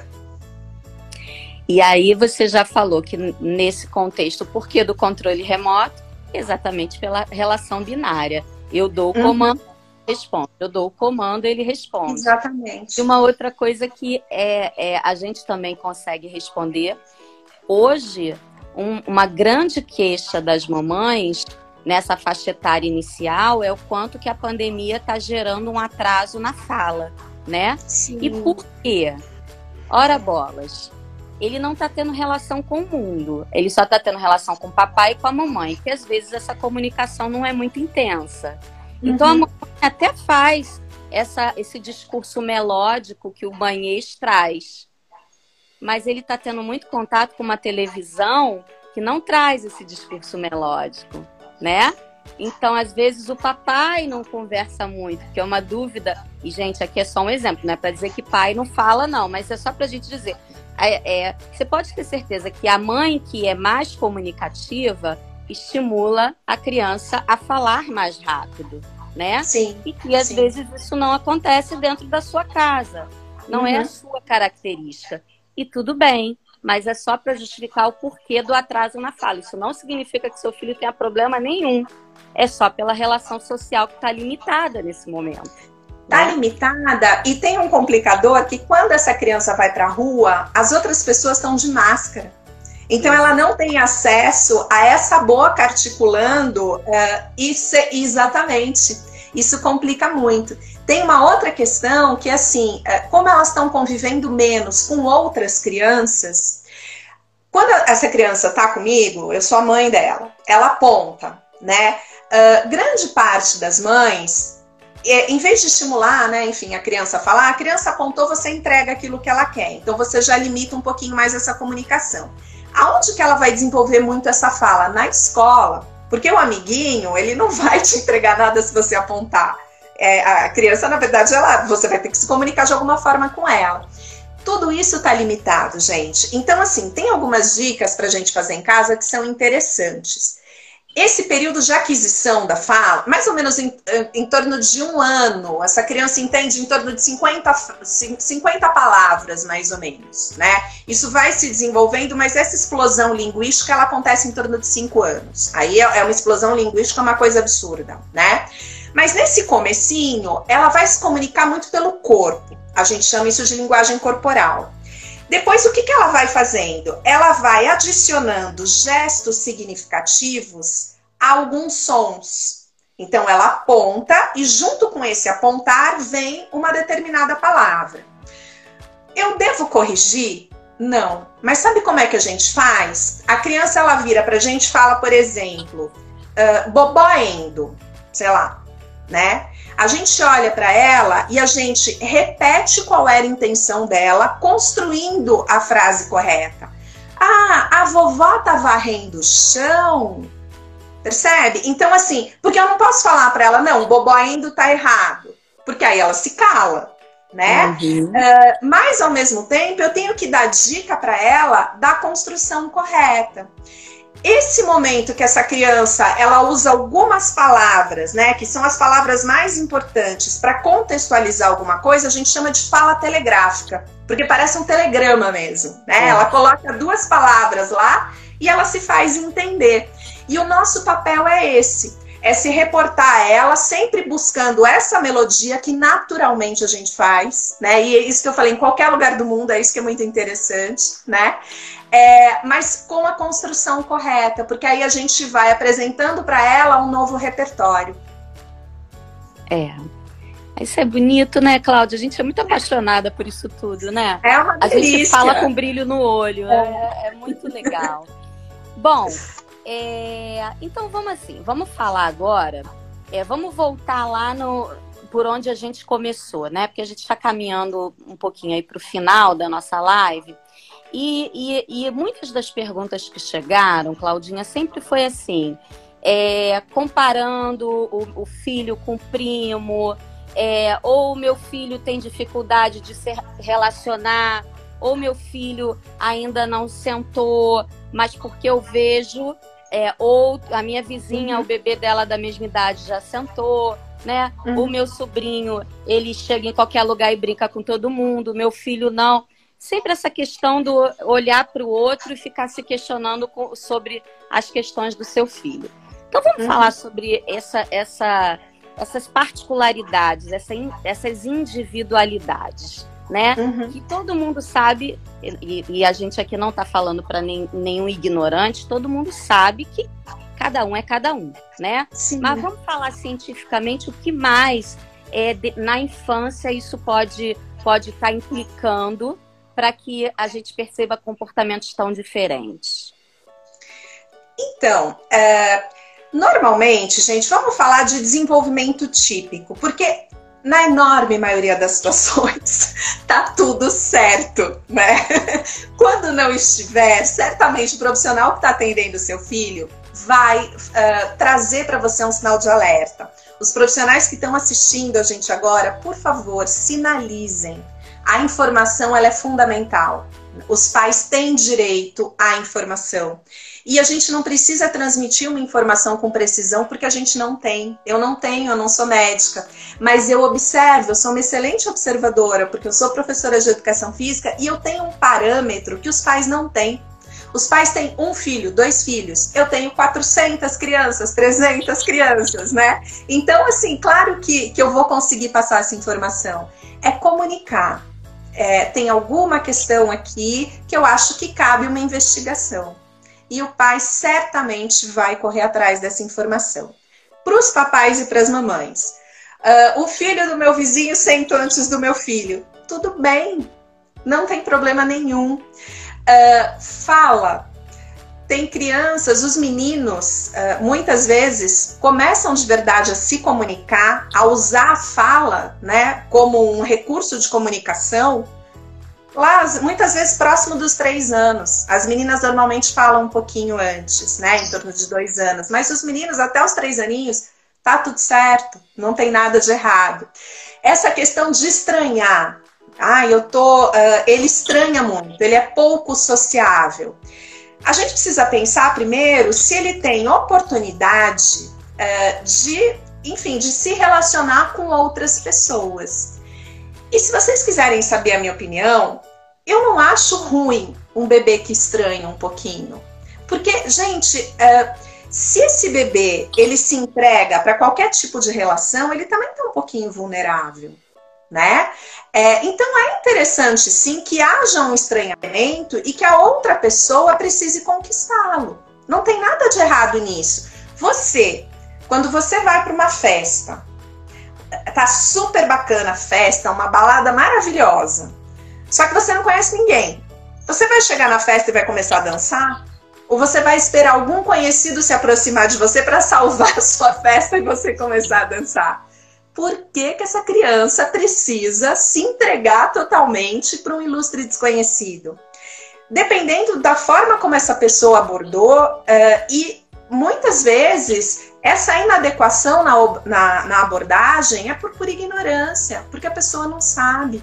E aí você já falou que nesse contexto, o porquê do controle remoto? Exatamente pela relação binária. Eu dou o uhum. comando, uhum. responde. Eu dou o comando, ele responde. Exatamente. E uma outra coisa que é, é a gente também consegue responder. Hoje, um, uma grande queixa das mamães nessa faixa etária inicial é o quanto que a pandemia está gerando um atraso na fala, né? Sim. E por quê? Ora bolas, ele não está tendo relação com o mundo, ele só está tendo relação com o papai e com a mamãe, que às vezes essa comunicação não é muito intensa. Uhum. Então a mamãe até faz essa, esse discurso melódico que o banhês traz, mas ele está tendo muito contato com uma televisão que não traz esse discurso melódico né? Então, às vezes, o papai não conversa muito, que é uma dúvida. E, gente, aqui é só um exemplo, não é para dizer que pai não fala, não, mas é só para a gente dizer. É, é, você pode ter certeza que a mãe que é mais comunicativa estimula a criança a falar mais rápido, né? Sim. E que às sim. vezes isso não acontece dentro da sua casa, não uhum. é a uhum. sua característica. E tudo bem mas é só para justificar o porquê do atraso na fala. Isso não significa que seu filho tenha problema nenhum. É só pela relação social que está limitada nesse momento. Está né? limitada e tem um complicador que quando essa criança vai para a rua, as outras pessoas estão de máscara. Então ela não tem acesso a essa boca articulando uh, isso exatamente. Isso complica muito. Tem uma outra questão que, assim, é, como elas estão convivendo menos com outras crianças, quando essa criança está comigo, eu sou a mãe dela, ela aponta, né? Uh, grande parte das mães, em vez de estimular, né, enfim, a criança a falar, a criança apontou, você entrega aquilo que ela quer. Então você já limita um pouquinho mais essa comunicação. Aonde que ela vai desenvolver muito essa fala? Na escola. Porque o amiguinho, ele não vai te entregar nada se você apontar é, a criança, na verdade, ela, você vai ter que se comunicar de alguma forma com ela. Tudo isso está limitado, gente. Então, assim, tem algumas dicas para a gente fazer em casa que são interessantes. Esse período de aquisição da fala, mais ou menos em, em, torno de um ano, essa criança entende em torno de 50, 50 palavras, mais ou menos, né? Isso vai se desenvolvendo, mas essa explosão linguística, ela acontece em torno de cinco anos. Aí é, é uma explosão linguística, uma coisa absurda, né? Mas nesse comecinho, ela vai se comunicar muito pelo corpo. A gente chama isso de linguagem corporal. Depois, o que, que ela vai fazendo? Ela vai adicionando gestos significativos a alguns sons. Então, ela aponta e, junto com esse apontar, vem uma determinada palavra. Eu devo corrigir? Não. Mas sabe como é que a gente faz? A criança ela vira para a gente e fala, por exemplo, uh, boboendo, sei lá, né? A gente olha para ela e a gente repete qual era a intenção dela, construindo a frase correta. Ah, a vovó tá varrendo o chão. Percebe? Então, assim, porque eu não posso falar para ela, não, o bobó indo tá errado. Porque aí ela se cala, né? Uhum. Uh, mas, ao mesmo tempo, eu tenho que dar dica para ela da construção correta esse momento que essa criança ela usa algumas palavras, né, que são as palavras mais importantes para contextualizar alguma coisa, a gente chama de fala telegráfica, porque parece um telegrama mesmo, né? É. Ela coloca duas palavras lá e ela se faz entender. E o nosso papel é esse, é se reportar a ela, sempre buscando essa melodia que naturalmente a gente faz, né? E é isso que eu falei, em qualquer lugar do mundo, é isso que é muito interessante, né? É, mas com a construção correta, porque aí a gente vai apresentando para ela um novo repertório. É. Isso é bonito, né, Cláudia? A gente é muito apaixonada por isso tudo, né? É uma delícia. A gente fala com brilho no olho. É, é, é muito legal. Bom, é, então vamos assim, vamos falar agora, é, vamos voltar lá no por onde a gente começou, né? Porque a gente está caminhando um pouquinho aí para o final da nossa live. E, e, e, muitas das perguntas que chegaram, Claudinha, sempre foi assim: é, comparando o, o, filho com o primo, é, ou meu filho tem dificuldade de se relacionar ou meu filho ainda não sentou, mas porque eu vejo, é, ou a minha vizinha, uhum. o bebê dela da mesma idade já sentou, né? Uhum. O meu sobrinho, ele chega em qualquer lugar e brinca com todo mundo, meu filho não. Sempre essa questão do olhar para o outro e ficar se questionando com, sobre as questões do seu filho. Então vamos uhum. falar sobre essa, essa, essas particularidades, essa, essas individualidades né? Uhum. Que todo mundo sabe, e, e, a gente aqui não está falando para nenhum ignorante, todo mundo sabe que cada um é cada um, né? Sim. Mas vamos falar cientificamente o que mais é de, na infância isso pode pode estar tá implicando para que a gente perceba comportamentos tão diferentes. Então, é, normalmente, gente, vamos falar de desenvolvimento típico, porque na enorme maioria das situações, tá tudo certo, né? Quando não estiver, certamente o profissional que está atendendo o seu filho vai uh, trazer para você um sinal de alerta. Os profissionais que estão assistindo a gente agora, por favor, sinalizem. A informação ela é fundamental. Os pais têm direito à informação. E a gente não precisa transmitir uma informação com precisão porque a gente não tem. Eu não tenho, eu não sou médica. Mas eu observo, eu sou uma excelente observadora, porque eu sou professora de educação física e eu tenho um parâmetro que os pais não têm. Os pais têm um filho, dois filhos. Eu tenho 400 crianças, 300 crianças, né? Então, assim, claro que, que eu vou conseguir passar essa informação. É comunicar. É, tem alguma questão aqui que eu acho que cabe uma investigação e o pai certamente vai correr atrás dessa informação. Para os papais e para as mamães. Uh, o filho do meu vizinho sentou antes do meu filho. Tudo bem, não tem problema nenhum. Uh, fala. Tem crianças, os meninos, uh, muitas vezes, começam de verdade a se comunicar, a usar a fala né, como um recurso de comunicação lá muitas vezes próximo dos três anos. As meninas normalmente falam um pouquinho antes, né? Em torno de dois anos. Mas os meninos, até os três aninhos, tá tudo certo, não tem nada de errado. Essa questão de estranhar. Ah, eu tô. Uh, ele estranha muito, ele é pouco sociável. A gente precisa pensar primeiro se ele tem oportunidade uh, de, enfim, de se relacionar com outras pessoas. E se vocês quiserem saber a minha opinião, eu não acho ruim um bebê que estranha um pouquinho. Porque, gente, uh, se esse bebê ele se entrega para qualquer tipo de relação, ele também está um pouquinho vulnerável. Né? É, então é interessante sim que haja um estranhamento e que a outra pessoa precise conquistá-lo. Não tem nada de errado nisso. Você, quando você vai para uma festa tá super bacana a festa, uma balada maravilhosa. Só que você não conhece ninguém. Você vai chegar na festa e vai começar a dançar? Ou você vai esperar algum conhecido se aproximar de você para salvar a sua festa e você começar a dançar? Por que, que essa criança precisa se entregar totalmente para um ilustre desconhecido? Dependendo da forma como essa pessoa abordou, uh, e muitas vezes essa inadequação na, na, na, abordagem é por, ignorância, porque a pessoa não sabe.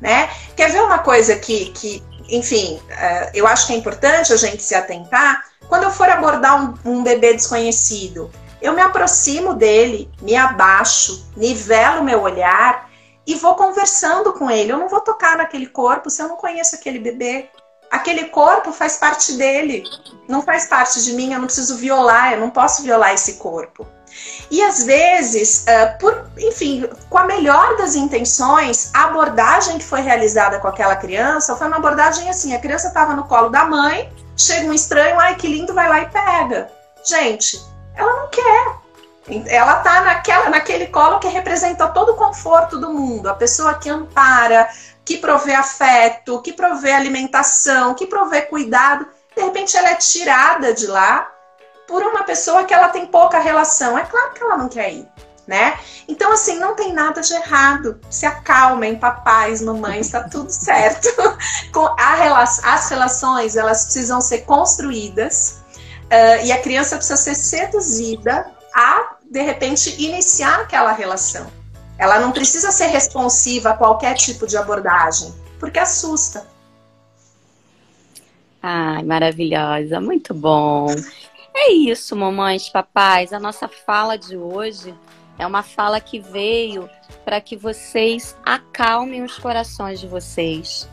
Né? Quer ver uma coisa que, que enfim, uh, eu acho que é importante a gente se atentar? Quando eu for abordar um, um bebê desconhecido, eu me aproximo dele, me abaixo, nivelo meu olhar e vou conversando com ele. Eu não vou tocar naquele corpo se eu não conheço aquele bebê aquele corpo faz parte dele, não faz parte de mim, eu não preciso violar, eu não posso violar esse corpo. E às vezes, uh, por, enfim, com a melhor das intenções, a abordagem que foi realizada com aquela criança foi uma abordagem assim: a criança estava no colo da mãe, chega um estranho, ai que lindo, vai lá e pega. Gente, ela não quer. Ela tá naquela, naquele colo que representa todo o conforto do mundo, a pessoa que ampara, que provê afeto, que provê alimentação, que provê cuidado, de repente ela é tirada de lá por uma pessoa que ela tem pouca relação. É claro que ela não quer ir, né? Então, assim, não tem nada de errado. Se acalmem, papais, mamães, está tudo certo. rela as relações, elas precisam ser construídas uh, e a criança precisa ser seduzida a, de repente, iniciar aquela relação. Ela não precisa ser responsiva a qualquer tipo de abordagem, porque assusta. Ai, maravilhosa, muito bom. É isso, mamães, papais. A nossa fala de hoje é uma fala que veio para que vocês acalmem os corações de vocês,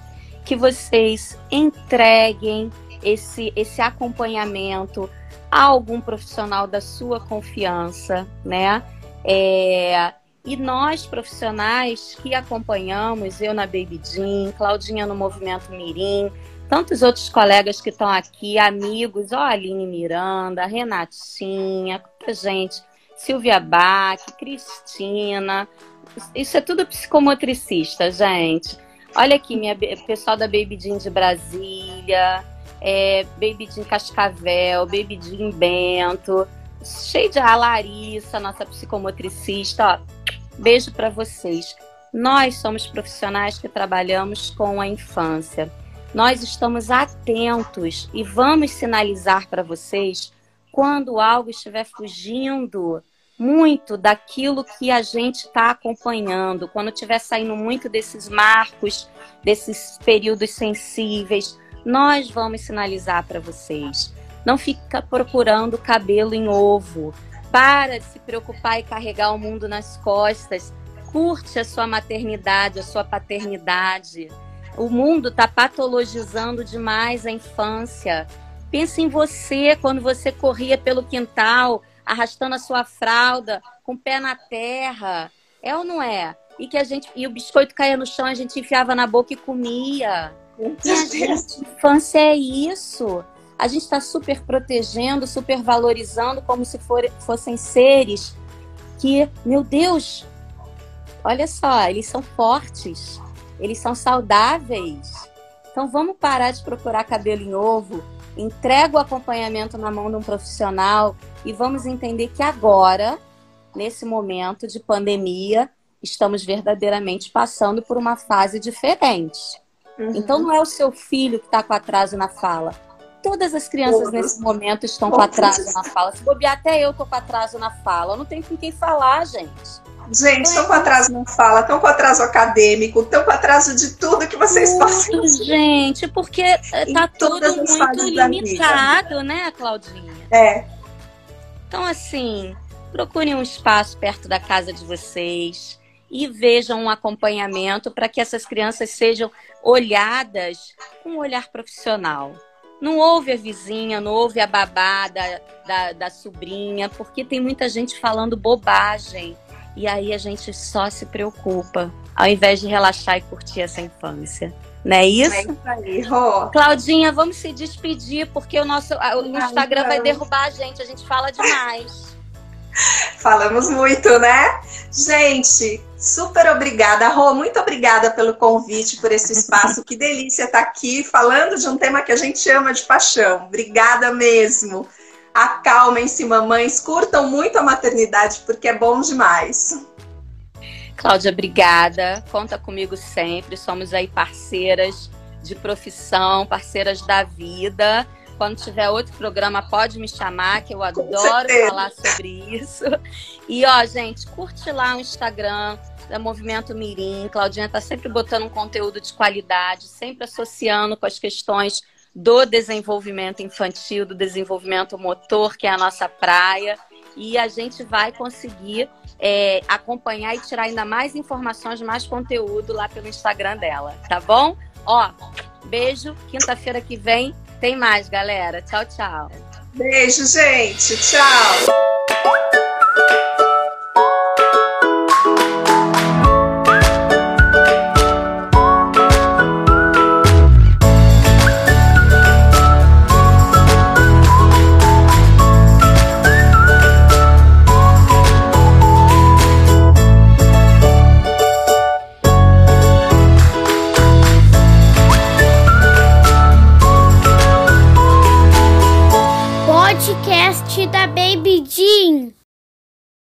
que vocês entreguem esse, esse acompanhamento a algum profissional da sua confiança, né? É, e nós, profissionais que acompanhamos, eu na Baby Jean, Claudinha no Movimento Mirim, tantos outros colegas que estão aqui, amigos, ó, Aline Miranda, Renatinha, gente, Silvia Bach, Cristina, isso é tudo psicomotricista, gente. Olha aqui, minha pessoal da Baby Jean de Brasília, é, Baby Jean Cascavel, Baby Jean Bento, cheio de a Larissa, nossa psicomotricista, ó. Beijo para vocês. Nós somos profissionais que trabalhamos com a infância. Nós estamos atentos e vamos sinalizar para vocês quando algo estiver fugindo muito daquilo que a gente está acompanhando, quando estiver saindo muito desses marcos, desses períodos sensíveis, nós vamos sinalizar para vocês. Não fica procurando cabelo em ovo. Para de se preocupar e carregar o mundo nas costas. Curte a sua maternidade, a sua paternidade. O mundo está patologizando demais a infância. Pense em você quando você corria pelo quintal, arrastando a sua fralda, com o pé na terra. É ou não é? E que a gente e o biscoito caía no chão, a gente enfiava na boca e comia. E a gente, infância é isso a gente está super protegendo, super valorizando como se for, fossem seres que, meu Deus, olha só, eles são fortes, eles são saudáveis. Então vamos parar de procurar cabelo em ovo, entrega o acompanhamento na mão de um profissional e vamos entender que agora, nesse momento de pandemia, estamos verdadeiramente passando por uma fase diferente. Uhum. Então não é o seu filho que está com atraso na fala, Todas as crianças Todos. nesse momento estão Todos. com atraso na fala. Se bobear, até eu tô com atraso na fala. Eu não tenho com quem falar, gente. Gente, estão com atraso na fala, estão com atraso acadêmico, estão com atraso de tudo que vocês tudo, possam. Gente, porque eh, tá tudo muito limitado, né, Claudinha? É. Então, assim, procurem um espaço perto da casa de vocês e vejam um acompanhamento para que essas crianças sejam olhadas com um olhar profissional. Não ouve a vizinha, não ouve a babá da, da, da, sobrinha, porque tem muita gente falando bobagem. E aí a gente só se preocupa, ao invés de relaxar e curtir essa infância. Não é isso? É isso aí, Rô. Claudinha, vamos se despedir, porque o nosso o Instagram vai derrubar a gente. A gente fala demais. Falamos muito, né? Gente, super obrigada. Rô, muito obrigada pelo convite, por esse espaço. Que delícia estar aqui falando de um tema que a gente ama de paixão. Obrigada mesmo. Acalmem-se, mamães. Curtam muito a maternidade, porque é bom demais. Cláudia, obrigada. Conta comigo sempre. Somos aí parceiras de profissão, parceiras da vida. Quando tiver outro programa, pode me chamar, que eu adoro falar sobre isso. E, ó, gente, curte lá o Instagram da Movimento Mirim. Claudinha tá sempre botando um conteúdo de qualidade, sempre associando com as questões do desenvolvimento infantil, do desenvolvimento motor, que é a nossa praia. E a gente vai conseguir é, acompanhar e tirar ainda mais informações, mais conteúdo lá pelo Instagram dela, tá bom? Ó, beijo. Quinta-feira que vem tem mais, galera. Tchau, tchau. Beijo, gente. Tchau.